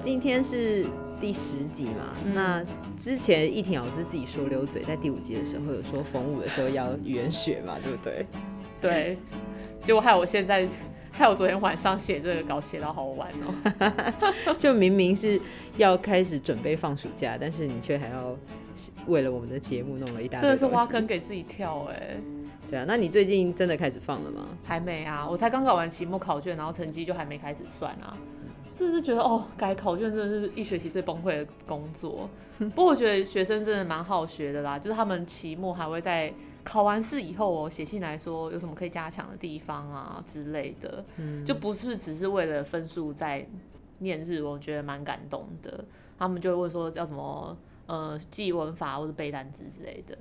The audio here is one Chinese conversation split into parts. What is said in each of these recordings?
今天是第十集嘛，嗯、那之前易婷老师自己说溜嘴，在第五集的时候有说逢五的时候要语言学嘛，对不对？对，结果害我现在，害我昨天晚上写这个稿写到好晚哦，就明明是要开始准备放暑假，但是你却还要为了我们的节目弄了一大堆，真的是挖坑给自己跳哎、欸。对啊，那你最近真的开始放了吗？还没啊，我才刚搞完期末考卷，然后成绩就还没开始算啊。真的是觉得哦，改考卷真的是一学期最崩溃的工作。不过我觉得学生真的蛮好学的啦，就是他们期末还会在考完试以后哦，写信来说有什么可以加强的地方啊之类的，嗯，就不是只是为了分数在念日文，我觉得蛮感动的。他们就会问说叫什么呃记文法或者背单词之类的。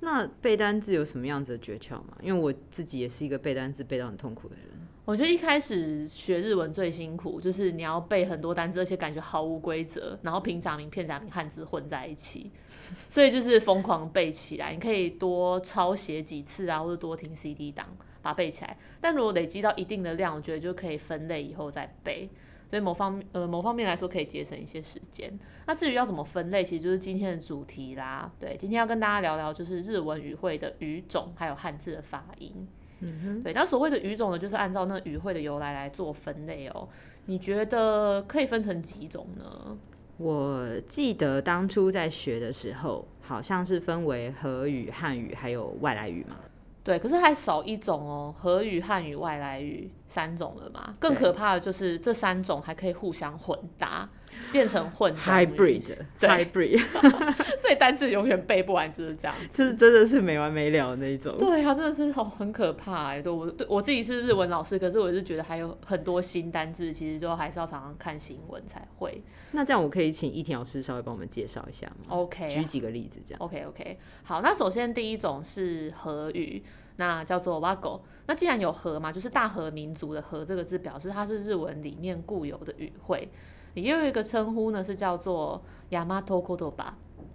那背单字有什么样子的诀窍吗？因为我自己也是一个背单词背到很痛苦的人。我觉得一开始学日文最辛苦，就是你要背很多单词，而且感觉毫无规则，然后平假名、片假名、汉字混在一起，所以就是疯狂背起来。你可以多抄写几次啊，或者多听 CD 档把它背起来。但如果累积到一定的量，我觉得就可以分类以后再背。所以某方呃某方面来说，可以节省一些时间。那至于要怎么分类，其实就是今天的主题啦。对，今天要跟大家聊聊就是日文语汇的语种，还有汉字的发音。嗯哼，对，那所谓的语种呢，就是按照那语汇的由来来做分类哦。你觉得可以分成几种呢？我记得当初在学的时候，好像是分为和语、汉语还有外来语嘛。对，可是还少一种哦，和语、汉语、外来语三种了嘛。更可怕的就是这三种还可以互相混搭。变成混 hybrid，对 hybrid，所以单字永远背不完，就是这样，就是真的是没完没了的那一种。对啊，真的是好很可怕哎。对我对我自己是日文老师，可是我是觉得还有很多新单字，其实就还是要常常看新闻才会。那这样我可以请一婷老师稍微帮我们介绍一下吗？OK，举几个例子这样。OK OK，好，那首先第一种是和语，那叫做 Wago。那既然有和嘛，就是大和民族的和这个字，表示它是日文里面固有的语汇。也有一个称呼呢，是叫做ヤマトコトバ，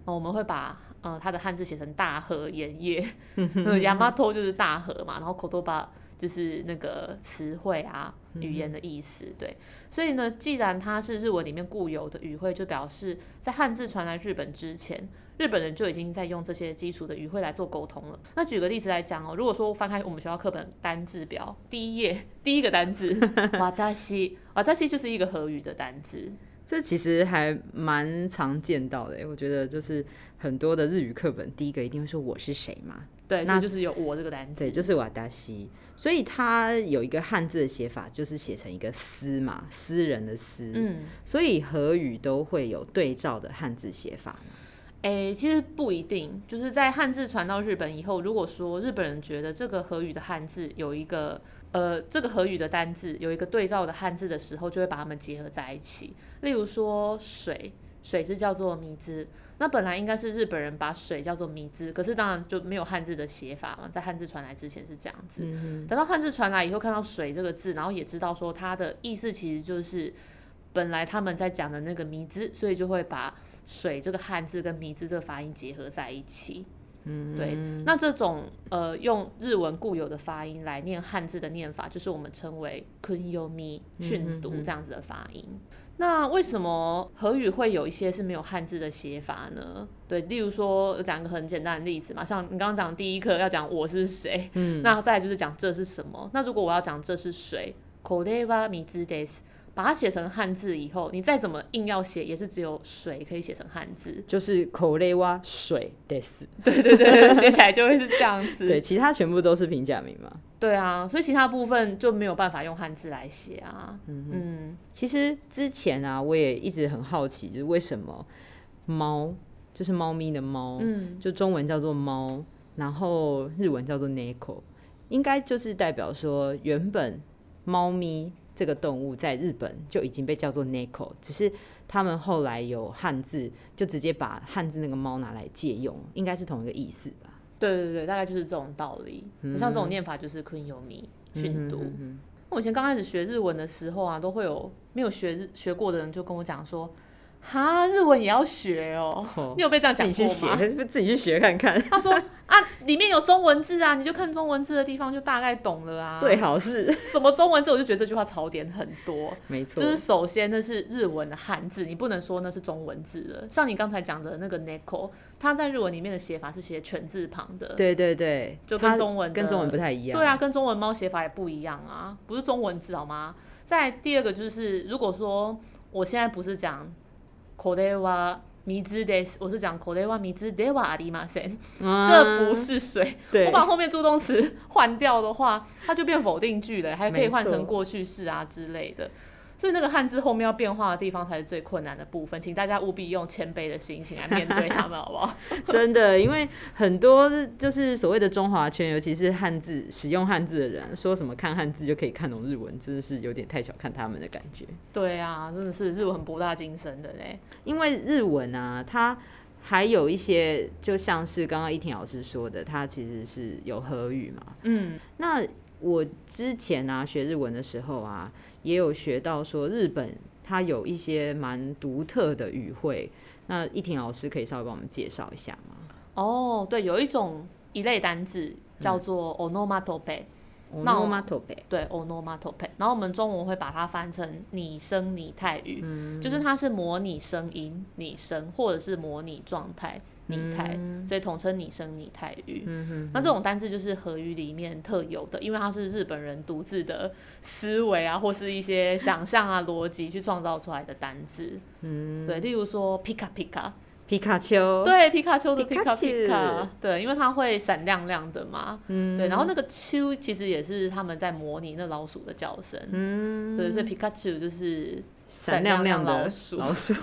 我们会把呃它的汉字写成大和盐业，ヤマト就是大和嘛，然后コトバ就是那个词汇啊，语言的意思，对。所以呢，既然它是日文里面固有的语汇，就表示在汉字传来日本之前， 日本人就已经在用这些基础的语汇来做沟通了。那举个例子来讲哦，如果说翻开我们学校课本单字表，第一页第一个单字，わたし，わたし就是一个和语的单字。这其实还蛮常见到的，我觉得就是很多的日语课本第一个一定会说我是谁嘛。对，那就是有我这个单字。对，就是わたし。所以它有一个汉字的写法，就是写成一个私嘛，私人的私。嗯。所以和语都会有对照的汉字写法。 诶、欸，其实不一定，就是在汉字传到日本以后，如果说日本人觉得这个和语的汉字有一个，呃，这个和语的单字有一个对照的汉字的时候，就会把它们结合在一起。例如说水，水是叫做水，那本来应该是日本人把水叫做水，可是当然就没有汉字的写法嘛，在汉字传来之前是这样子。嗯、等到汉字传来以后，看到水这个字，然后也知道说它的意思其实就是本来他们在讲的那个水，所以就会把。水这个汉字跟米字这个发音结合在一起，嗯，对，那这种呃用日文固有的发音来念汉字的念法，就是我们称为 kunyomi 训读这样子的发音。嗯、那为什么和语会有一些是没有汉字的写法呢？对，例如说我讲一个很简单的例子嘛，像你刚刚讲第一课要讲我是谁，嗯，那再来就是讲这是什么。那如果我要讲这是水，これは水です。 把它写成汉字以后，你再怎么硬要写，也是只有水可以写成汉字，就是これは水です。对对对，写起来就会是这样子。对，其他全部都是平假名嘛。对啊，所以其他部分就没有办法用汉字来写啊。嗯嗯，其实之前啊，我也一直很好奇，就是为什么猫就是猫咪的猫，嗯，就中文叫做猫，然后日文叫做猫，应该就是代表说原本猫咪。 这个动物在日本就已经被叫做 neko，只是他们后来有汉字，就直接把汉字那个猫拿来借用，应该是同一个意思吧？对对对，大概就是这种道理。嗯、像这种念法就是 kunyomi 训读。嗯、我以前刚开始学日文的时候啊，都会有没有学日学过的人就跟我讲说，哈，日文也要学哦？哦你有被这样讲过吗？自己去写，自己去学看看。他说啊，里面有中文字啊，你就看中文字的地方就大概懂了啊。最好是什么中文字，我就觉得这句话槽点很多。没错，就是首先那是日文的汉字，你不能说那是中文字了。像你刚才讲的那个 Neko，它在日文里面的写法是写犬字旁的。对对对，就跟中文跟中文不太一样。对啊，跟中文猫写法也不一样啊，不是中文字好吗？再第二个就是，如果说我现在不是讲。これは水です，我是讲これは水ではありません，这不是水。我把后面助动词换掉的话，它就变否定句了，还可以换成过去式啊之类的。 所以那个汉字后面要变化的地方才是最困难的部分，请大家务必用谦卑的心情来面对他们，好不好？真的，因为很多就是所谓的中华圈，尤其是汉字使用汉字的人，说什么看汉字就可以看懂日文，真的是有点太小看他们的感觉。对啊，真的是日文博大精深的嘞。因为日文啊，它还有一些，就像是刚刚依婷老师说的，它其实是有和语嘛。嗯，那我之前啊学日文的时候啊。也有学到说日本它有一些蛮独特的语汇，那依婷老师可以稍微帮我们介绍一下吗？哦，对，有一种一类单字叫做 onomatope，嗯、onomatope，对，onomatope，然后我们中文会把它翻成拟声拟态语，嗯、就是它是模拟声音、拟声或者是模拟状态。拟态，嗯、所以统称拟声拟态语。嗯、哼哼，那这种单字就是和语里面特有的，因为它是日本人独自的思维啊，或是一些想象啊、逻辑去创造出来的单字。嗯，对，例如说皮卡皮卡，皮卡丘，对，皮卡丘的皮卡皮卡，对，因为它会闪亮亮的嘛。嗯，对，然后那个丘其实也是他们在模拟那老鼠的叫声。嗯，对，所以皮卡丘就是。闪亮亮的老鼠，老鼠，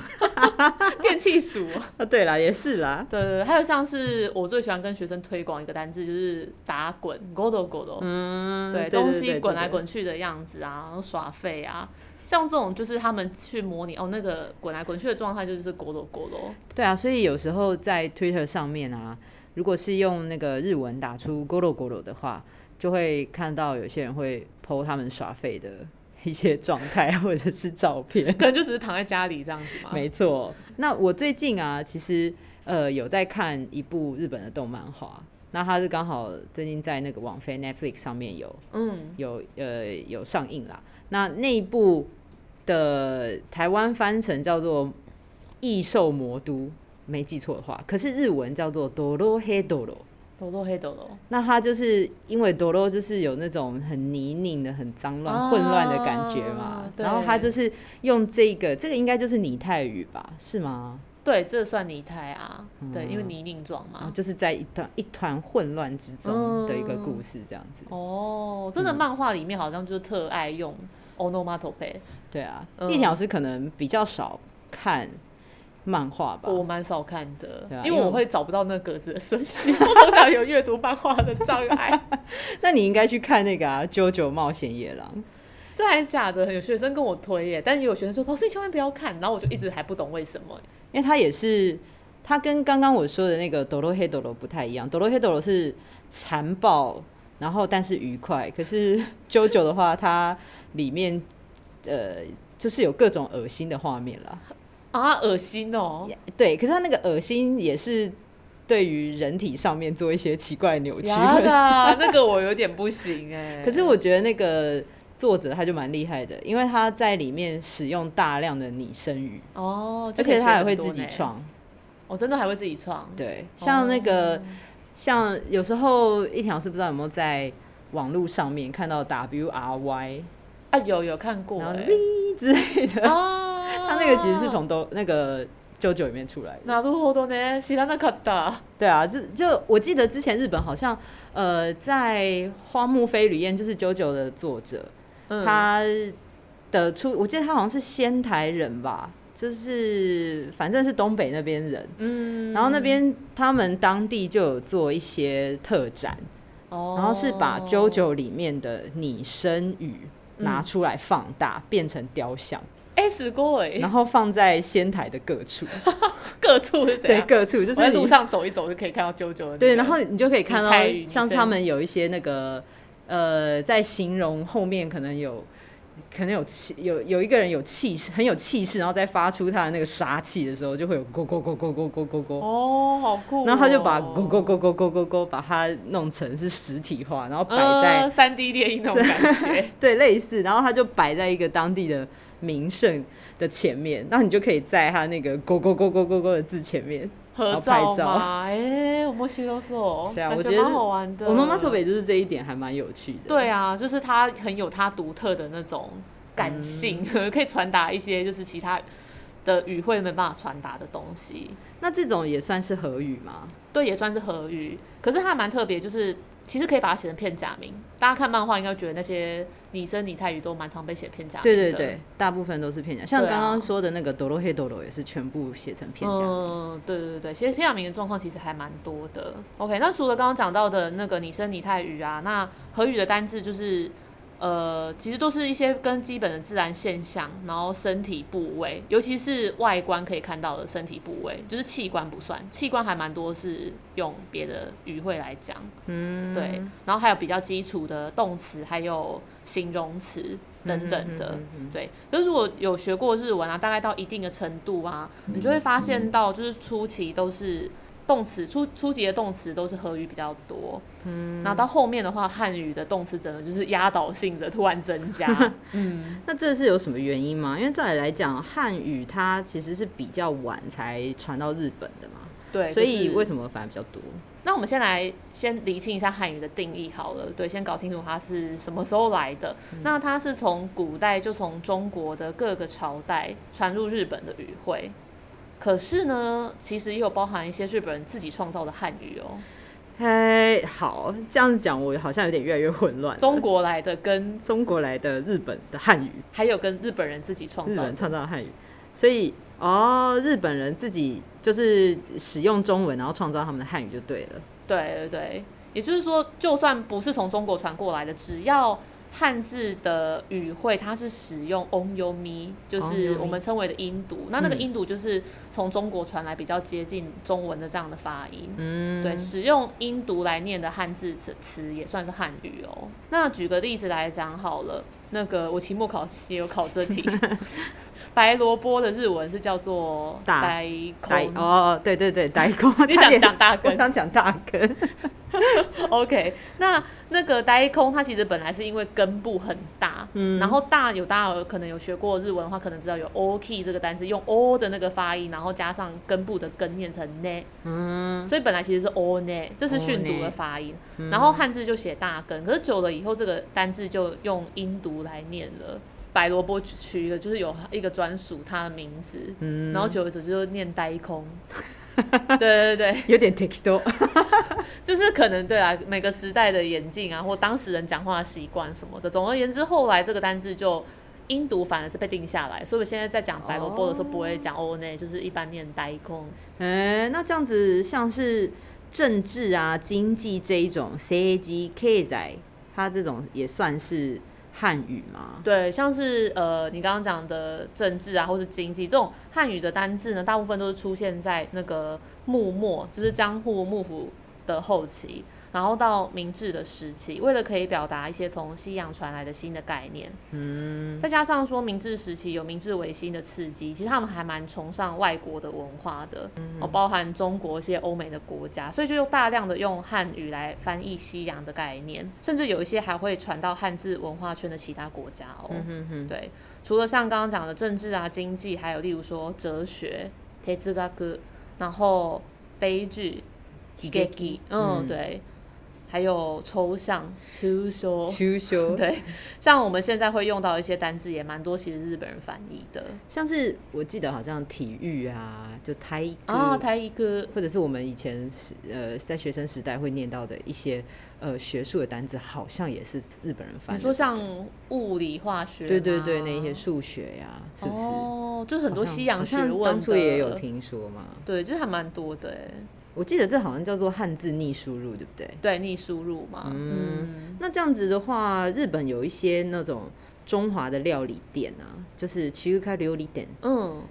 电气鼠 啊，对啦，也是啦，对对对，还有像是我最喜欢跟学生推广一个单字，就是打滚，godo godo，嗯，对，东西滚来滚去的样子啊，然后耍废啊，像这种就是他们去模拟哦，那个滚来滚去的状态就是 godo godo。对啊，所以有时候在 Twitter 上面啊，如果是用那个日文打出 godo godo 的话，就会看到有些人会 po 他们耍废的。一些状态或者是照片，可能就只是躺在家里这样子嘛。没错。那我最近啊，其实呃有在看一部日本的动漫画，那它是刚好最近在那个网飞 Netflix 上面有，嗯，有呃有上映啦。那那一部的台湾翻成叫做《异兽魔都》，没记错的话，可是日文叫做《ドロヘドロ》。 多罗黑多罗，那它就是因为多罗就是有那种很泥泞的、很脏乱、混乱的感觉嘛，啊、然后它就是用这个，这个应该就是拟态语吧？是吗？对，这算拟态啊，嗯、对，因为泥泞状嘛，就是在一团一团混乱之中的一个故事这样子。嗯、哦，真的，漫画里面好像就特爱用 onomatope。对啊，叶老师可能比较少看。漫画吧，我蛮少看的，啊、因为我会找不到那个格子的顺序。我从小有阅读漫画的障碍。那你应该去看那个啊，《JoJo 冒险野狼》。这还是假的？有学生跟我推耶，但也有学生说：“老师，你千万不要看。”然后我就一直还不懂为什么。因为他也是，他跟刚刚我说的那个《ドロヘドロ》不太一样，《ドロヘドロ》是残暴，然后但是愉快。可是《JoJo》的话，它里面呃，就是有各种恶心的画面啦。 啊，恶心哦！对，可是他那个恶心也是对于人体上面做一些奇怪扭曲。那个我有点不行哎。可是我觉得那个作者他就蛮厉害的，因为他在里面使用大量的拟声语哦，而且他还会自己创。我、哦、真的还会自己创。对，像那个，哦、像有时候一条是不知道有没有在网络上面看到 W R Y 啊，有有看过，然后 V 之类的哦。他那个其实是从都那个 JoJo 里面出来的。なるほどね、知らなかった。对啊，就就我记得之前日本好像呃，在荒木飞吕彦就是 JoJo 的作者，嗯、他的出我记得他好像是仙台人吧，就是反正是东北那边人。嗯。然后那边他们当地就有做一些特展，哦、然后是把 JoJo 里面的拟声语拿出来放大，嗯、变成雕像。 哎，死过哎！然后放在仙台的各处，各处是怎样？对，各处就是在路上走一走就可以看到 JoJo 的。对，然后你就可以看到，像他们有一些那个呃，在形容后面可能有可能有气，有有一个人有气势，很有气势，然后再发出他的那个杀气的时候，就会有咕咕咕咕咕咕咕咕。哦，好酷哦！然后他就把咕咕咕咕咕咕咕把它弄成是实体化，然后摆在三 D 电影那种感觉，对，类似。然后他就摆在一个当地的名胜的前面，然后你就可以在它那个勾勾勾勾勾勾的字前面。合照吗？哎、欸，我们西都是哦，对啊，我觉得蛮好玩的。我妈妈特别就是这一点还蛮有趣的。对啊，就是它很有它独特的那种感性，嗯、可以传达一些就是其他的语汇没办法传达的东西。那这种也算是和语吗？对，也算是和语。可是它蛮特别，就是。其实可以把它写成片假名，大家看漫画应该觉得那些拟声拟态语都蛮常被写片假名。对对对，大部分都是片假名，像刚刚说的那个哆罗嘿哆罗也是全部写成片假名。嗯，对对对，写片假名的状况其实还蛮多的。OK，那除了刚刚讲到的那个拟声拟态语啊，那和语的单字就是。呃，其实都是一些跟基本的自然现象，然后身体部位，尤其是外观可以看到的身体部位，就是器官不算，器官还蛮多是用别的语汇来讲，嗯，对，然后还有比较基础的动词，还有形容词等等的，对。可是如果有学过日文啊，大概到一定的程度啊，你就会发现到，就是初期都是。动词初初级的动词都是和语比较多，嗯，那到后面的话，汉语的动词真的就是压倒性的突然增加，嗯，那这是有什么原因吗？因为照理来讲，汉语它其实是比较晚才传到日本的嘛，对，所以为什么反而比较多？那我们先来先厘清一下汉语的定义好了，对，先搞清楚它是什么时候来的。嗯、那它是从古代就从中国的各个朝代传入日本的语汇。可是呢，其实也有包含一些日本人自己创造的汉语哦。哎，好，这样子讲，我好像有点越来越混乱。中国来的跟中国来的日本的汉语，还有跟日本人自己创造日本创造的汉语，所以哦，日本人自己就是使用中文，然后创造他们的汉语就对了。对对对，也就是说，就算不是从中国传过来的，只要。汉字的语汇，它是使用音読み，就是我们称为的音读。那那个音读就是从中国传来比较接近中文的这样的发音。嗯，对，使用音读来念的汉字词词也算是汉语哦。那举个例子来讲好了，那个我期末考也有考这题。白萝卜的日文是叫做大根哦，对对对，大根。你想讲大根？我想讲大根。OK，那那个呆空它其实本来是因为根部很大，嗯，然后大有大有可能有学过日文的话，可能知道有 oki 这个单词，用 o 的那个发音，然后加上根部的根念成 ne，嗯，所以本来其实是 o ne，这是训读的发音，嗯、然后汉字就写大根，可是久了以后这个单字就用音读来念了。白萝卜取一个，就是有一个专属它的名字，嗯、然后久而久之就念呆空，对对对，有点 texto，就是可能对啊，每个时代的演进啊，或当时人讲话的习惯什么的，总而言之，后来这个单字就音读反而是被定下来，所以我现在在讲白萝卜的时候不会讲哦呢，就是一般念呆空。哎、欸，那这样子像是政治啊、经济这一种 c g k 仔，它这种也算是。汉语吗？对，像是呃，你刚刚讲的政治啊，或是经济这种汉语的单字呢，大部分都是出现在那个幕末，就是江户幕府的后期。然后到明治的时期，为了可以表达一些从西洋传来的新的概念，嗯，再加上说明治时期有明治维新的刺激，其实他们还蛮崇尚外国的文化的，嗯，哦，包含中国一些欧美的国家，所以就用大量的用汉语来翻译西洋的概念，甚至有一些还会传到汉字文化圈的其他国家哦。嗯哼哼，对，除了像刚刚讲的政治啊、经济，还有例如说哲学、哲学，然后悲剧、喜剧，嗯，对。还有抽象，抽象，抽象，对，像我们现在会用到一些单字也蛮多，其实日本人翻译的，像是我记得好像体育啊，就台啊台歌，或者是我们以前呃在学生时代会念到的一些呃学术的单字，好像也是日本人翻译。你说像物理化学，对对对，那一些数学呀，是不是？哦，就很多西洋学问，当初也有听说嘛。对，其实还蛮多的。我记得这好像叫做汉字逆输入，对不对？对，逆输入嘛。嗯，嗯，那这样子的话，日本有一些那种中华的料理店啊，就是中华料理店，嗯，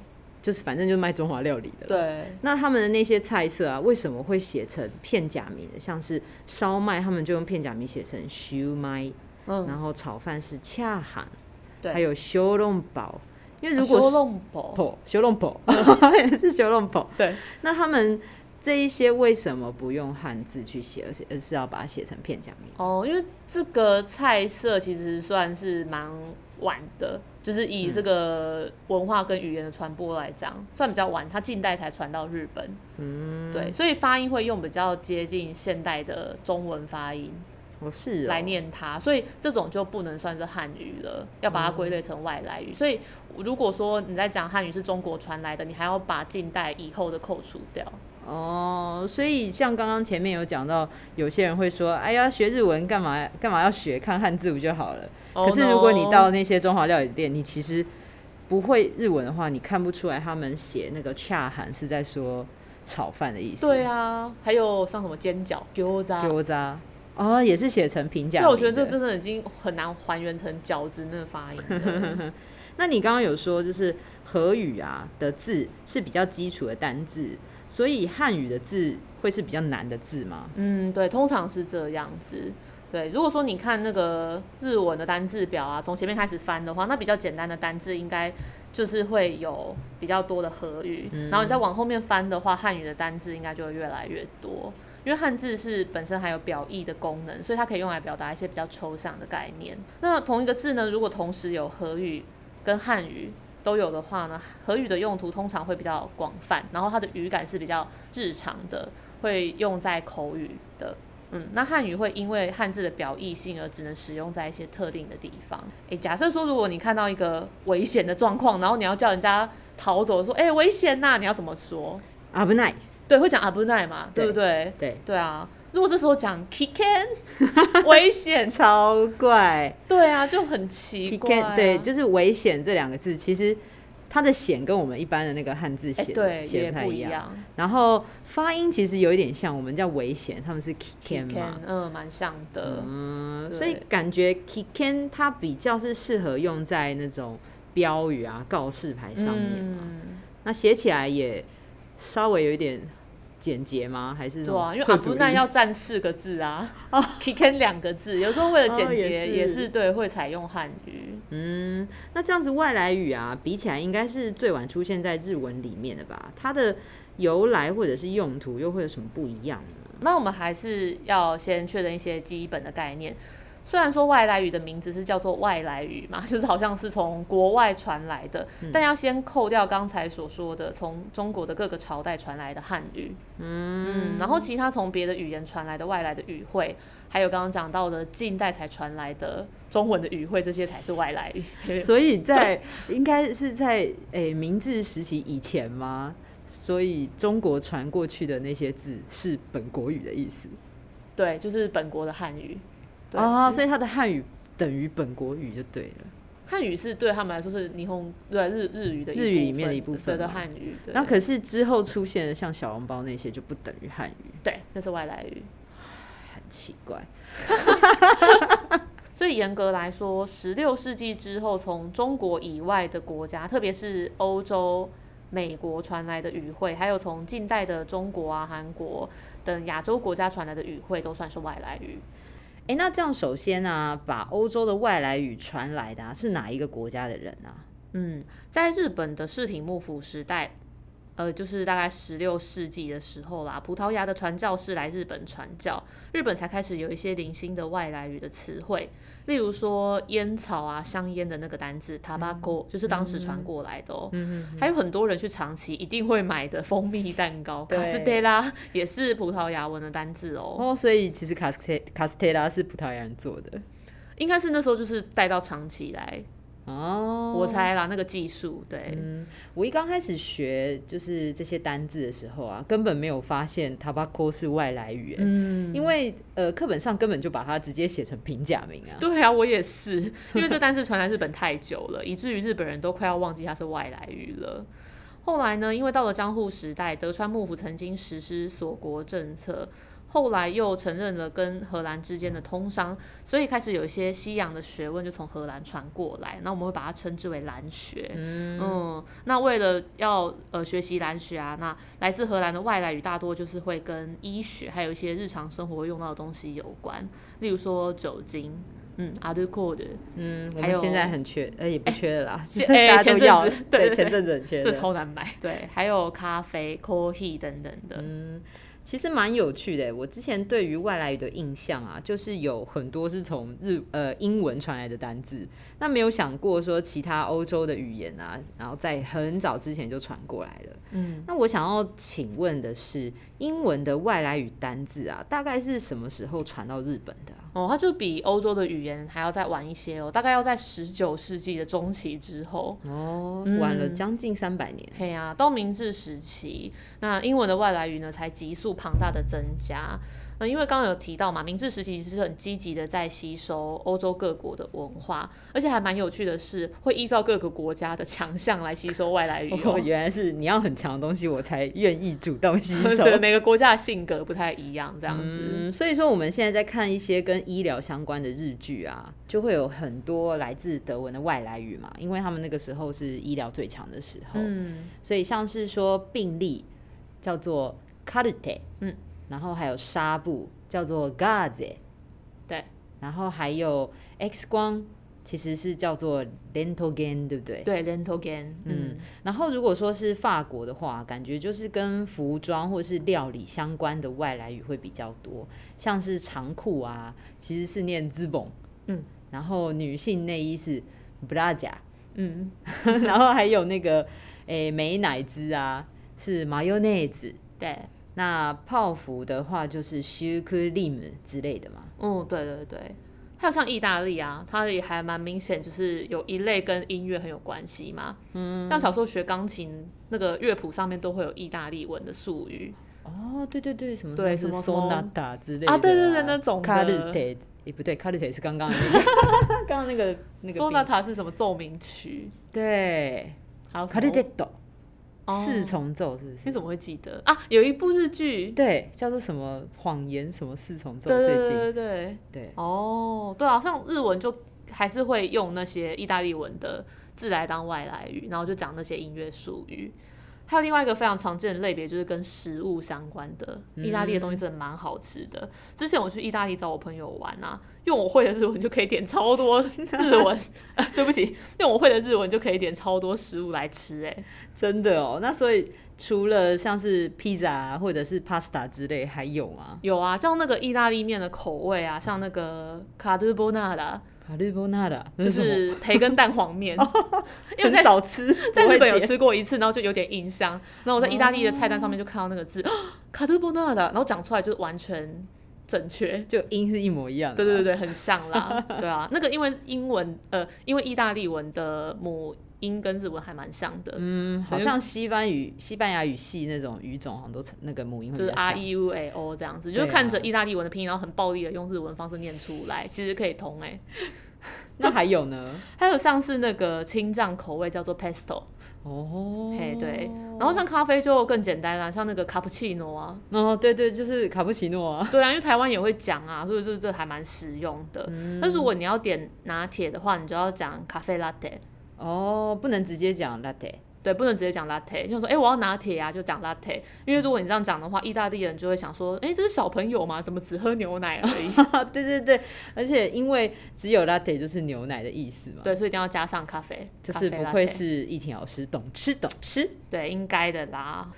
就是反正就卖中华料理的。对。那他们的那些菜色啊，为什么会写成片假名的？像是烧麦，他们就用片假名写成烧麦，嗯，然后炒饭是恰饭，对，还有修龙宝，因为如果修龙宝，修龙宝也是修龙宝，对，那他们。这一些为什么不用汉字去写，而是而是要把它写成片假名？哦，因为这个菜色其实算是蛮晚的，就是以这个文化跟语言的传播来讲，嗯、算比较晚，它近代才传到日本。嗯，对，所以发音会用比较接近现代的中文发音，哦是来念它，所以这种就不能算是汉语了，要把它归类成外来语。嗯、所以如果说你在讲汉语是中国传来的，你还要把近代以后的扣除掉。哦，所以像刚刚前面有讲到，有些人会说：“哎呀，学日文干嘛？干嘛要学？看汉字不就好了？” oh, 可是如果你到那些中华料理店，你其实不会日文的话，你看不出来他们写那个“恰韩”是在说炒饭的意思。对啊，还有像什么煎饺、饺子、饺子哦，也是写成平假名。对，我觉得这真的已经很难还原成饺子那个发音。那你刚刚有说，就是和语啊的字是比较基础的单字。所以汉语的字会是比较难的字吗？嗯，对，通常是这样子。对，如果说你看那个日文的单字表啊，从前面开始翻的话，那比较简单的单字应该就是会有比较多的和语。嗯，然后你再往后面翻的话，汉语的单字应该就会越来越多。因为汉字是本身还有表意的功能，所以它可以用来表达一些比较抽象的概念。那同一个字呢，如果同时有和语跟汉语都有的话呢，和语的用途通常会比较广泛，然后它的语感是比较日常的，会用在口语的。嗯，那汉语会因为汉字的表意性而只能使用在一些特定的地方。诶，假设说如果你看到一个危险的状况，然后你要叫人家逃走，说诶危险呐，你要怎么说？阿不奈。对，会讲阿不奈嘛，对，对不对？对对啊。如果这时候讲 kiken，危险，超怪。对啊，就很奇怪、啊。对，就是危险这两个字，其实它的险跟我们一般的那个汉字写写、欸、不太一样，一样。然后发音其实有一点像，我们叫危险，他们是 kiken 嘛，嗯，蛮像的。嗯，所以感觉 kiken 它比较是适合用在那种标语啊、告示牌上面嘛。嗯、那写起来也稍微有一点。简洁吗？还是对啊？因为阿布奈要占四个字啊，kiken 两个字，有时候为了简洁也，也是对，会采用汉语。嗯，那这样子外来语啊，比起来应该是最晚出现在日文里面的吧？它的由来或者是用途又会有什么不一样呢？那我们还是要先确认一些基本的概念。虽然说外来语的名字是叫做外来语嘛，就是好像是从国外传来的，嗯、但要先扣掉刚才所说的从中国的各个朝代传来的汉语，嗯，嗯，然后其他从别的语言传来的外来的语汇，还有刚刚讲到的近代才传来的中文的语汇，这些才是外来语。所以在应该是在诶、欸、明治时期以前吗？所以中国传过去的那些字是本国语的意思？对，就是本国的汉语。哦，所以它的汉语等于本国语就对了。汉语是对他们来说是霓虹对日日语的日语里面的一部分的汉语。那可是之后出现的像小笼包那些就不等于汉语。对，那是外来语。很奇怪。所以严格来说，十六世纪之后，从中国以外的国家，特别是欧洲、美国传来的语汇，还有从近代的中国啊、韩国等亚洲国家传来的语汇，都算是外来语。哎、那这样首先呢、把欧洲的外来语传来的、啊、是哪一个国家的人啊？嗯，在日本的室町幕府时代。呃，就是大概十六世纪的时候啦，葡萄牙的传教士来日本传教，日本才开始有一些零星的外来语的词汇，例如说烟草啊、香烟的那个单字 tobacco，就是当时传过来的哦、喔。嗯嗯。还有很多人去长崎一定会买的蜂蜜蛋糕，卡斯特拉也是葡萄牙文的单字哦、喔。哦，所以其实卡斯特卡斯特拉是葡萄牙人做的，应该是那时候就是带到长崎来。哦，我猜啦，那个技术对。嗯，我一刚开始学就是这些单字的时候啊，根本没有发现 tobacco 是外来语，嗯，因为呃课本上根本就把它直接写成平假名啊。对啊，我也是，因为这单字传来日本太久了，以至于日本人都快要忘记它是外来语了。后来呢，因为到了江户时代，德川幕府曾经实施锁国政策。后来又承认了跟荷兰之间的通商，所以开始有一些西洋的学问就从荷兰传过来。那我们会把它称之为兰学。嗯，嗯，那为了要呃学习兰学啊，那来自荷兰的外来语大多就是会跟医学还有一些日常生活用到的东西有关，例如说酒精。嗯，阿杜库的，嗯，我们现在很缺，呃，也不缺了啦，哎，大家都要，对，前阵子很缺，这超难买，对，还有咖啡、coffee 等等的，嗯。其实蛮有趣的，我之前对于外来语的印象啊，就是有很多是从日呃英文传来的单字，那没有想过说其他欧洲的语言啊，然后在很早之前就传过来了。嗯，那我想要请问的是，英文的外来语单字啊，大概是什么时候传到日本的啊？哦，它就比欧洲的语言还要再晚一些哦，大概要在十九世纪的中期之后哦，晚了将近三百年。对呀，到明治时期，那英文的外来语呢才急速庞大的增加。那因为刚刚有提到嘛，明治时期其实是很积极的在吸收欧洲各国的文化，而且还蛮有趣的是，会依照各个国家的强项来吸收外来语。哦，原来是你要很强的东西，我才愿意主动吸收。对，每个国家的性格不太一样，这样子。嗯，所以说我们现在在看一些跟医疗相关的日剧啊，就会有很多来自德文的外来语嘛，因为他们那个时候是医疗最强的时候。嗯，所以像是说病历叫做カルテ，嗯。 然后还有纱布叫做 gauze，对，然后还有 X 光其实是叫做 Röntgen，对不对？对，Röntgen。嗯，嗯，然后如果说是法国的话，感觉就是跟服装或是料理相关的外来语会比较多，像是长裤啊，其实是念 Zibon，嗯，然后女性内衣是 Braga，嗯，然后还有那个诶美乃滋啊是 Mayonnaise，对。那泡芙的话就是シュークリーム之类的嘛。嗯，对对对，还有像意大利啊，它也还蛮明显，就是有一类跟音乐很有关系嘛。嗯，像小时候学钢琴，那个乐谱上面都会有意大利文的术语。哦，对对对，什么对什么 sonata 之类的啊，对对对，那种的。卡ルテ，诶，不对，卡ルテ是刚刚那个，刚刚那个那个。sonata 是什么奏鸣曲？对，还有卡ルテット。 四重奏是不是？你怎么会记得啊？有一部日剧，对，叫做什么谎言什么四重奏？对对对对对对。哦，对啊，像日文就还是会用那些意大利文的字来当外来语，然后就讲那些音乐术语。还有另外一个非常常见的类别，就是跟食物相关的。意大利的东西真的蛮好吃的。之前我去意大利找我朋友玩啊，用我会的日文就可以点超多日文。啊，对不起，用我会的日文就可以点超多食物来吃，哎，真的哦。那所以除了像是披萨或者是 pasta 之类，还有吗？有啊，像那个意大利面的口味啊，像那个卡杜波纳达。卡利波纳的，就是培根蛋黄面，因为很少吃，在日本有吃过一次，然后就有点印象。然后我在意大利的菜单上面就看到那个字，哦、卡利波纳的，然后讲出来就是完全正确，就音是一模一样的。对对对，很像啦。对啊，那个因为英文呃，因为意大利文的母音跟日文还蛮像的。嗯，好像西班语、西班牙语系那种语种，好像都那个母音就是 R E U A O 这样子，就是看着意大利文的拼音，然后很暴力的用日文方式念出来，其实可以通哎、欸。那还有呢？还有像是那个青藏口味叫做 pesto 哦，嘿对，然后像咖啡就更简单啦，像那个卡布奇诺啊，哦对对，就是卡布奇诺啊，对啊，因为台湾也会讲啊，所以这这还蛮实用的。那、嗯、如果你要点拿铁的话，你就要讲咖啡 latte 哦，不能直接讲 latte。对，不能直接讲 latte，就说，哎、欸，我要拿铁啊，就讲 latte。因为如果你这样讲的话，意大利人就会想说，哎、欸，这是小朋友吗？怎么只喝牛奶而已？对对对，而且因为只有 latte 就是牛奶的意思嘛。对，所以一定要加上咖啡。就是不愧是易婷老师，懂吃懂吃。对，应该的啦。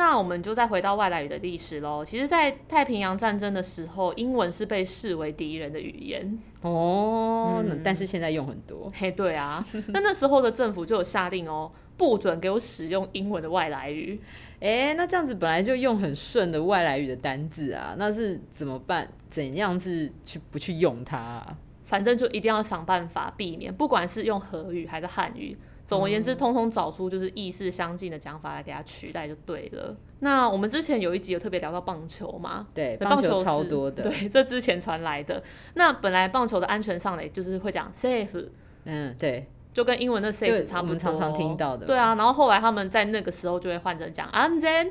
那我们就再回到外来语的历史喽。其实，在太平洋战争的时候，英文是被视为敌人的语言哦、嗯。但是现在用很多。嘿，对啊。那那时候的政府就有下令哦。不准给我使用英文的外来语，哎、欸，那这样子本来就用很顺的外来语的单字啊，那是怎么办？怎样是去不去用它、啊？反正就一定要想办法避免，不管是用和语还是汉语，总而言之，通通找出就是意思相近的讲法来给它取代就对了。那我们之前有一集有特别聊到棒球嘛？对，棒球超多的。对，这之前传来的。那本来棒球的安全上嘞，就是会讲 safe。嗯，对。就跟英文的 safe 差不多，我们常常听到的。对啊，然后后来他们在那个时候就会换成讲安全、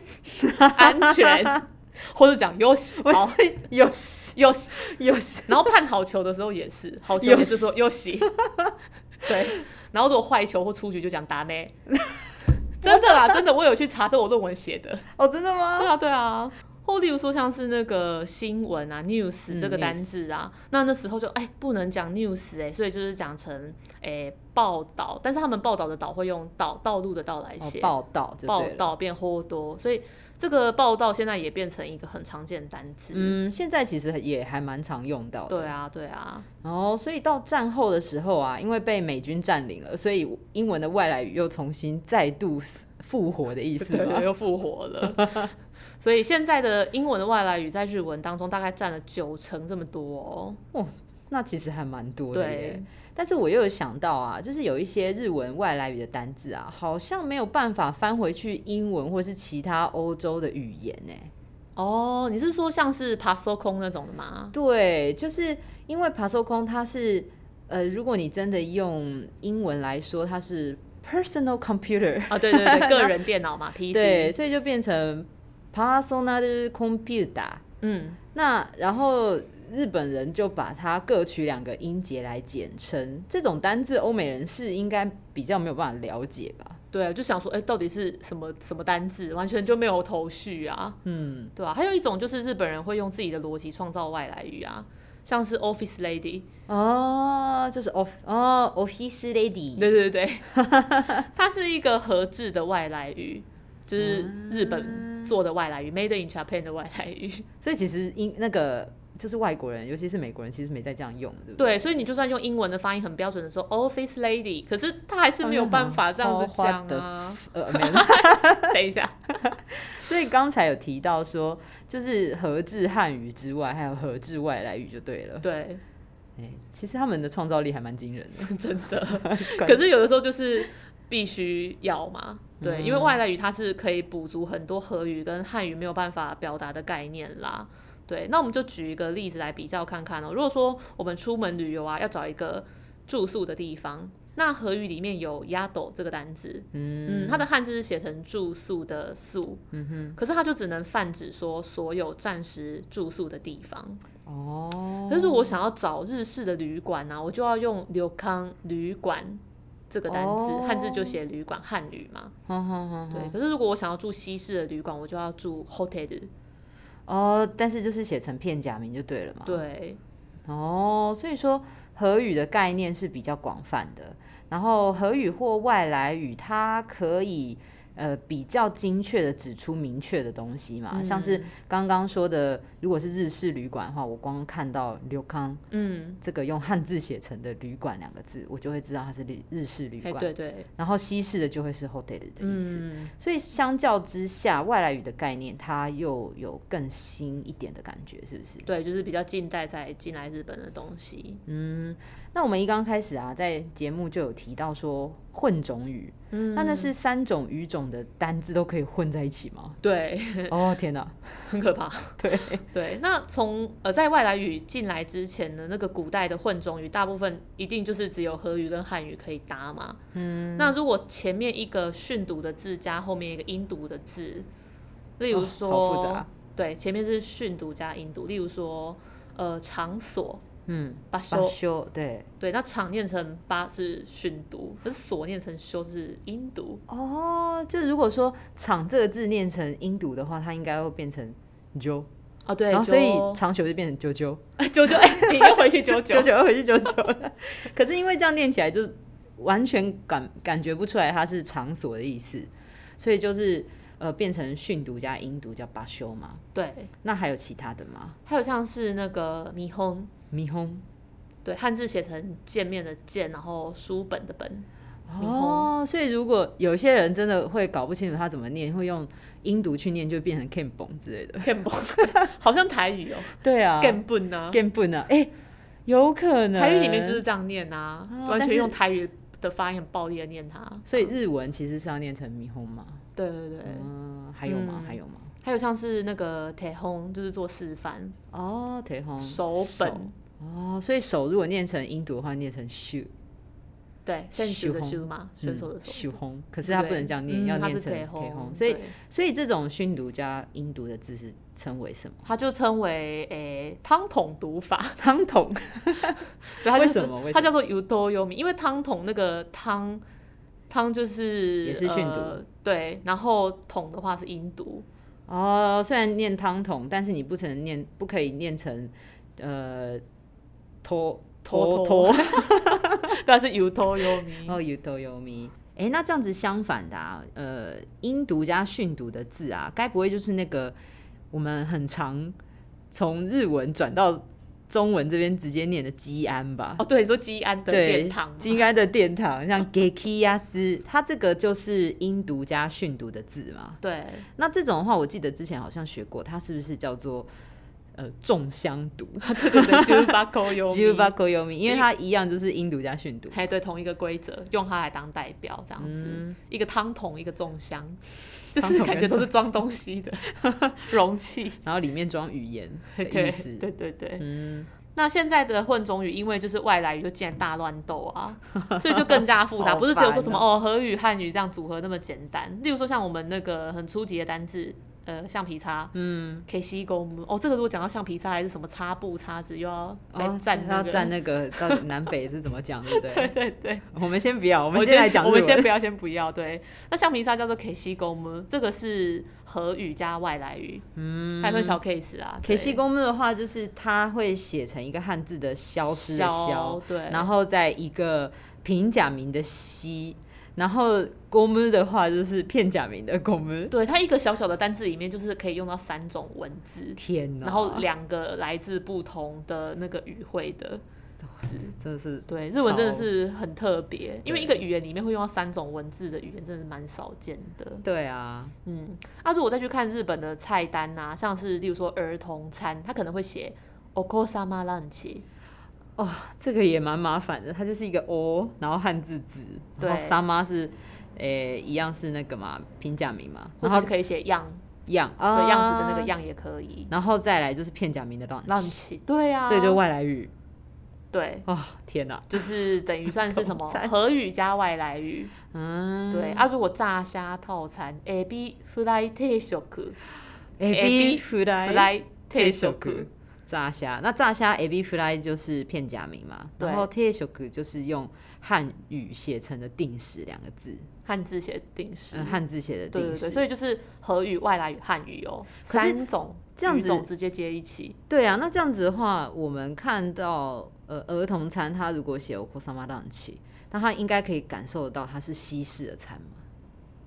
安全，或者讲よし，好よしよしよし。然后判好球的时候也是，好球也是说よし。 对，然后如果坏球或出局就讲打咩。真的啦，真的，我有去查这我论文写的。哦，真的吗？对啊，对啊。或例如说像是那个新闻啊，news 这个单字啊，嗯、那那时候就哎、欸、不能讲 news 哎、欸，所以就是讲成哎报道，但是他们报道的道会用道道路的道来写，报道报道变货多，所以这个报道现在也变成一个很常见的单字。嗯，现在其实也还蛮常用到的。对啊，对啊。然后所以到战后的时候啊，因为被美军占领了，所以英文的外来语又重新再度复活的意思，对，又复活了。所以现在的英文的外来语在日文当中大概占了九成这么多哦，哦，那其实还蛮多的耶。对。但是我又有想到啊，就是有一些日文外来语的单字啊，好像没有办法翻回去英文或是其他欧洲的语言呢。哦，你是说像是パソコン那种的吗？对，就是因为パソコン它是呃，如果你真的用英文来说，它是 personal computer 啊，对对对，个人电脑嘛，PC，对，所以就变成。Personal computer，嗯，那然后 日本人就把它各取两个音节来简称，这种单字欧美人是应该比较没有办法了解吧？对啊，就想说，哎、欸，到底是什么什么单字，完全就没有头绪啊，嗯，对啊，还有一种就是日本人会用自己的逻辑创造外来语啊，像是 office lady，哦，就是 off，哦，office lady，对对对，它是一个合制的外来语，就是日本。嗯做的外来语，Made in Japan 的外来语，所以其实英那个就是外国人，尤其是美国人，其实没在这样用，对不对？对，所以你就算用英文的发音很标准的说 Office Lady，可是他还是没有办法这样子讲啊。呃，没 等一下。所以刚才有提到说，就是合制汉语之外，还有合制外来语就对了。对，欸，其实他们的创造力还蛮惊人的，真的。可是有的时候就是。必须要嘛？对，因为外来语它是可以补足很多和语跟汉语没有办法表达的概念啦。对，那我们就举一个例子来比较看看哦。如果说我们出门旅游啊，要找一个住宿的地方，那和语里面有「宿」这个单字，嗯，它的汉字是写成住宿的宿，嗯哼，可是它就只能泛指说所有暂时住宿的地方。哦，可是如果我想要找日式的旅馆呢，我就要用「流康」旅馆。这个单字汉、oh. 字就写旅馆汉语嘛，oh, oh, oh, oh. 对。可是如果我想要住西式的旅馆，我就要住 hotel。哦，oh, 但是就是写成片假名就对了嘛。对。哦，oh, 所以说和语的概念是比较广泛的，然后和语或外来语它可以。呃，比较精确的指出明确的东西嘛，嗯、像是刚刚说的，如果是日式旅馆的话，我光看到“刘康”，嗯，这个用汉字写成的“旅馆”两个字，我就会知道它是日日式旅馆。对对。然后西式的就会是 hotel 的意思。嗯、所以相较之下，外来语的概念它又有更新一点的感觉，是不是？对，就是比较近代才进来日本的东西。嗯。那我们一刚开始啊，在节目就有提到说混种语，嗯，那那是三种语种的单字都可以混在一起吗？对，哦天哪，很可怕。对对，那从呃在外来语进来之前呢那个古代的混种语，大部分一定就是只有和语跟汉语可以搭嘛。嗯，那如果前面一个训读的字加后面一个音读的字，例如说，哦，好复杂。对，前面是训读加音读，例如说呃场所。嗯，八修对对，那场念成八是训读，可是所念成修是音读。哦，就如果说场这个字念成音读的话，它应该会变成啾。哦，对，然后所以长久就变成啾啾，啾啾，哎，你又回去啾啾，啾啾又回去啾啾了。可是因为这样念起来就完全感感觉不出来它是场所的意思，所以就是呃变成训读加音读叫八修嘛。对，那还有其他的吗？还有像是那个霓虹。霓虹，对，汉字写成见面的见，然后书本的本。哦，所以如果有些人真的会搞不清楚他怎么念，会用音读去念，就变成 campon 之类的。campon 好像台语哦。对啊。campon 啊。campon 啊，哎，有可能。台语里面就是这样念啊，完全用台语的发音很暴力的念它。所以日文其实是要念成霓虹嘛？对对对。嗯，还有吗？还有吗？还有像是那个台风，就是做示范。哦，台风手本。哦，所以手如果念成音读的话，念成秀，对，选手的秀嘛，选手的秀红，可是它不能这样念，要念成台风，所以所以这种训读加音读的字是称为什么？它就称为诶汤桶读法，汤桶。它，为什么？它叫做有多有米，因为汤桶那个汤汤就是也是训读，对，然后桶的话是音读。哦，虽然念汤桶，但是你不能念，不可以念成呃拖拖拖，但 是有头有咪哦，有头有咪。哎，那这样子相反的啊，呃，音读加训读的字啊，该不会就是那个我们很常从日文转到中文这边直接念的基安吧？哦，对，你说基安的殿堂，基安的殿堂，像 Gekiyasu，它这个就是音读加训读的字嘛？对。那这种的话，我记得之前好像学过，它是不是叫做呃重香读？对对对，Jubako Yomi，Jubako Yomi，因为它一样就是音读加训读，还对同一个规则，用它来当代表，这样子，嗯、一个汤桶，一个重香，就是感觉都是装东西的 容器，然后里面装语言的意思，对，对对。对，嗯。那现在的混种语，因为就是外来语就见大乱斗啊，所以就更加复杂，不是只有说什么哦和语汉语这样组合那么简单。例如说像我们那个很初级的单字。呃，橡皮擦，嗯，KC 工哦，这个如果讲到橡皮擦还是什么擦布、擦子，又要再蘸那个，蘸、哦、那个到底南北是怎么讲，对不对？对对对，我们先不要，我们先来讲，我们先不要，先不要。对，那橡皮擦叫做 KC 工，这个是和语加外来语，嗯，还有小 case 啊。KC 工的话，就是它会写成一个汉字的消失的消，对，然后在一个平假名的西。然后公母的话就是片假名的公母，对，它一个小小的单字里面就是可以用到三种文字，天哪！然后两个来自不同的那个语汇的字，真的是对日文真的是很特别，因为一个语言里面会用到三种文字的语言真的蛮少见的。对啊，嗯，啊，如果再去看日本的菜单啊，像是例如说儿童餐，它可能会写お子様ランチ。 哦，这个也蛮麻烦的，它就是一个 o，然后汉字字，然后沙妈是，诶、欸，一样是那个嘛，平假名嘛，然后可以写样。样，对，样子的那个样也可以，然后再来就是片假名的 lunch，对呀、啊，这个就是外来语，对，哦，天哪，就是等于算是什么 和语加外来语，嗯，对啊，如果炸虾套餐，a b fry 定食，a b fry 定食。炸虾，那炸虾 ab fly 就是片假名嘛，然后 teishoku 就是用汉语写成的定时两个字，汉字写的定食，汉、嗯、字写的定时，对对对，所以就是和语、外来语、汉语哦，三种这样子直接接一起。对啊，那这样子的话，我们看到呃儿童餐，他如果写 okosama lunch，那他应该可以感受得到它是西式的餐吗？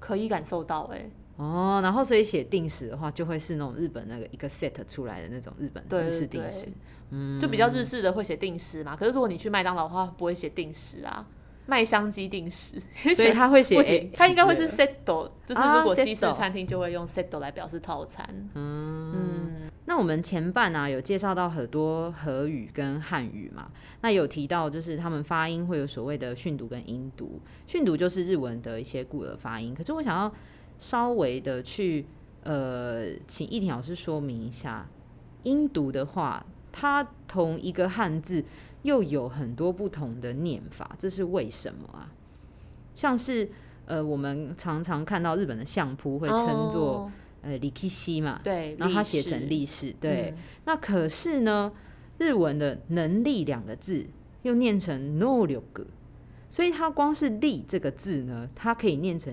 可以感受到哎、欸。哦，然后所以写定食的话，就会是那种日本那个一个 set 出来的那种日本日式定食，嗯，就比较日式的会写定食嘛。可是如果你去麦当劳的话，不会写定食啊，麦香鸡定食，所以他会写，他应该会是 setto，就是如果西式餐厅就会用 setto 来表示套餐。嗯，嗯，那我们前半啊有介绍到很多和语跟汉语嘛，那有提到就是他们发音会有所谓的训读跟音读，训读就是日文的一些固的发音，可是我想要。稍微的去呃，请易婷老师说明一下，音读的话，它同一个汉字又有很多不同的念法，这是为什么啊？像是呃，我们常常看到日本的相扑会称作、哦、呃力士嘛，对，然后它写成历史，对、嗯。那可是呢，日文的能力两个字又念成能力，所以它光是力这个字呢，它可以念成。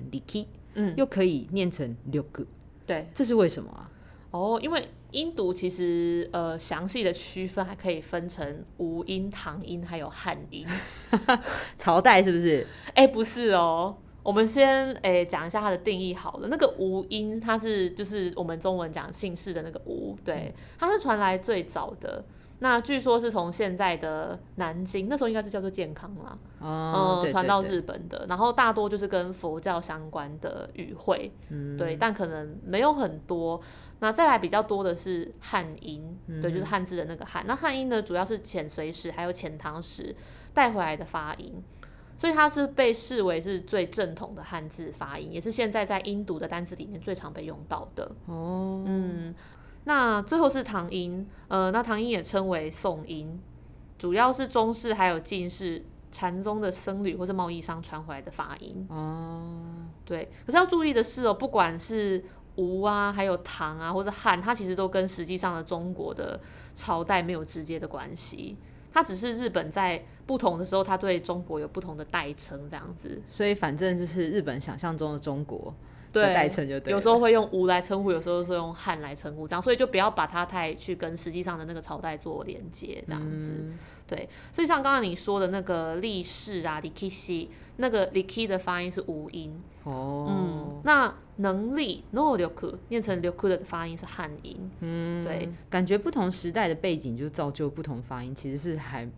嗯，又可以念成六个，对，这是为什么啊？哦，因为音读其实呃详细的区分还可以分成吴音、唐音还有汉音，朝代是不是？哎、欸，不是哦，我们先哎讲一下它的定义好了。那个吴音，它是就是我们中文讲姓氏的那个吴，对，它是传来最早的。那据说是从现在的南京，那时候应该是叫做健康啦，哦、嗯，传到日本的，然后大多就是跟佛教相关的语汇，嗯，对，但可能没有很多。那再来比较多的是汉音，嗯，对，就是汉字的那个汉。那汉音呢，主要是遣隋时还有遣唐使带回来的发音，所以它是被视为是最正统的汉字发音，也是现在在音读的单字里面最常被用到的。哦，嗯。那最后是唐音，呃，那唐音也称为宋音，主要是中式还有近世禅宗的僧侣或是贸易商传回来的发音。哦，对。可是要注意的是哦，不管是吴啊，还有唐啊，或者汉，它其实都跟实际上的中国的朝代没有直接的关系，它只是日本在不同的时候，它对中国有不同的代称这样子。所以反正就是日本想象中的中国。的代称就对。有时候会用吴来称呼，有时候是用汉来称呼，这样，所以就不要把它太去跟实际上的那个朝代做连接，这样子。嗯、对，所以像刚刚你说的那个力士啊，力西，那个力西的发音是无音。哦。嗯，那能力 no l u 念成 l u 的发音是汉音。嗯，对，感觉不同时代的背景就造就不同发音，其实是还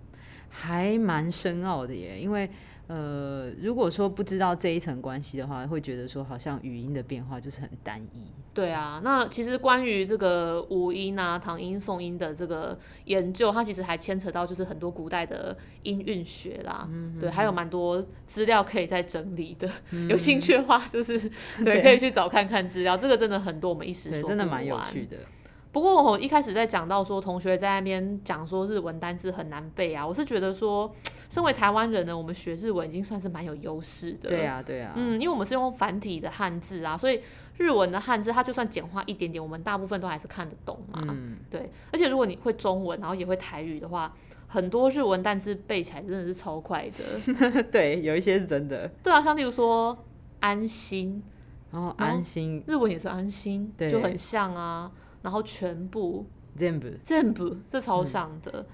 还蛮深奥的耶，因为。呃，如果说不知道这一层关系的话，会觉得说好像语音的变化就是很单一。对啊，那其实关于这个五音啊、唐音、宋音的这个研究，它其实还牵扯到就是很多古代的音韵学啦。嗯，对，还有蛮多资料可以再整理的。嗯、有兴趣的话，就是对，可以去找看看资料。这个真的很多，我们一时说。真的蛮有趣的。不过我一开始在讲到说，同学在那边讲说日文单字很难背啊，我是觉得说，身为台湾人呢，我们学日文已经算是蛮有优势的。对啊，对啊。嗯，因为我们是用繁体的汉字啊，所以日文的汉字它就算简化一点点，我们大部分都还是看得懂嘛。嗯。对，而且如果你会中文，然后也会台语的话，很多日文单字背起来真的是超快的。对，有一些是真的。对啊，像例如说安心，然后安心，日文也是安心，对，就很像啊。然后全部，全部，全部，这超像的。嗯、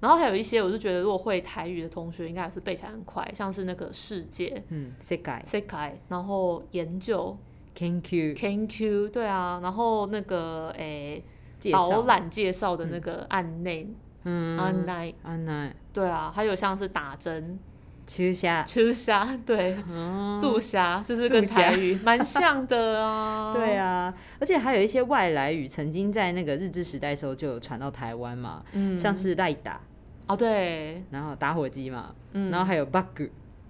然后还有一些，我就觉得如果会台语的同学，应该还是背起来很快，像是那个世界，嗯，世界，世界，然后研究研究，研究，对啊，然后那个诶，导览介绍的那个案内，嗯，案内，案内，对啊，还有像是打针。吃虾，吃虾，对，住虾、嗯、就是跟台语蛮像的啊。对啊，而且还有一些外来语，曾经在那个日治时代的时候就有传到台湾嘛，嗯，像是赖打，哦对，然后打火机嘛，嗯，然后还有 bug，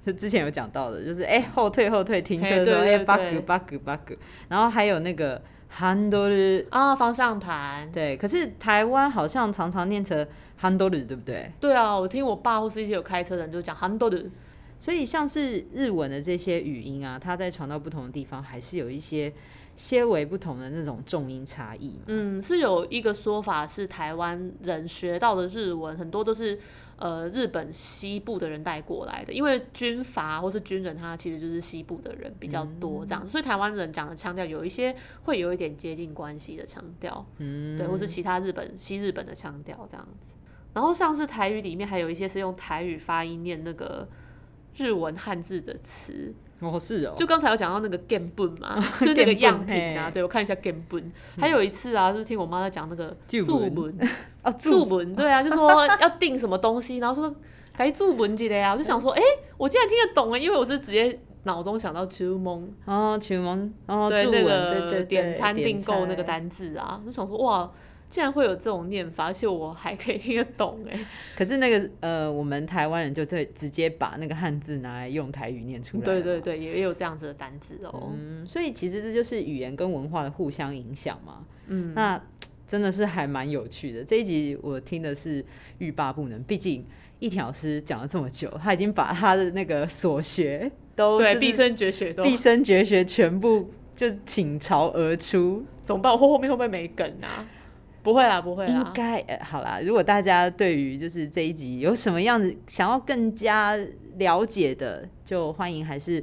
就之前有讲到的，就是哎、欸、后退后退停车的时候哎 bug bug bug，然后还有那个 handle 啊方向盘，对，可是台湾好像常常念成。Handle 对不对？对啊，我听我爸或是一些有开车的人就讲 handle，所以像是日文的这些语音啊，它在传到不同的地方，还是有一些些微不同的那种重音差异。嗯，是有一个说法是台湾人学到的日文很多都是呃日本西部的人带过来的，因为军阀或是军人他其实就是西部的人比较多这样，嗯、所以台湾人讲的腔调有一些会有一点接近关系的腔调，嗯，对，或是其他日本西日本的腔调这样子。然后像是台语里面还有一些是用台语发音念那个日文汉字的词。哦，是哦，就刚才有讲到那个 game 本嘛，是那个样品啊，对，我看一下 game 本。还有一次啊，是听我妈在讲那个注文。啊，注。文，对啊，就说要订什么东西，然后说该注文记得呀，我就想说，哎，我竟然听得懂啊，因为我是直接脑中想到注文哦，注文哦，对那个点餐订购那个单字啊，就想说哇。竟然会有这种念法，而且我还可以听得懂哎。可是那个呃，我们台湾人就会直接把那个汉字拿来用台语念出来。对对对，也有这样子的单字哦。嗯，所以其实这就是语言跟文化的互相影响嘛。嗯，那 真的是还蛮有趣的。这一集我听的是欲罢不能，毕竟一田老师讲了这么久，他已经把他的那个所学都对毕生绝学都毕生绝学全部就倾巢而出。怎么办？我后面会不会没梗啊？不会啦，不会啦。应该呃，好啦。如果大家对于就是这一集有什么样子想要更加了解的，就欢迎还是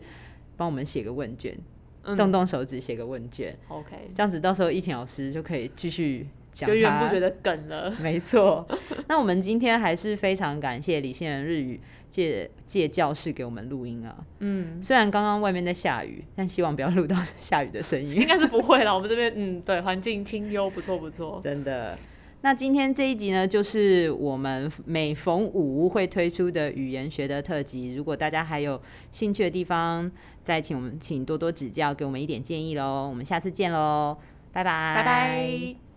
帮我们写个问卷，嗯、动动手指写个问卷。OK，这样子到时候一田老师就可以继续讲。源源不绝的梗了。没错。那我们今天还是非常感谢李杏仁日语。借借教室给我们录音啊，嗯，虽然刚刚外面在下雨，但希望不要录到下雨的声音，应该是不会了。我们这边，嗯，对，环境清幽，不错不错，真的。那今天这一集呢，就是我们每逢五会推出的语言学的特辑。如果大家还有兴趣的地方，再请我们请多多指教，给我们一点建议喽。我们下次见喽，拜拜，拜拜。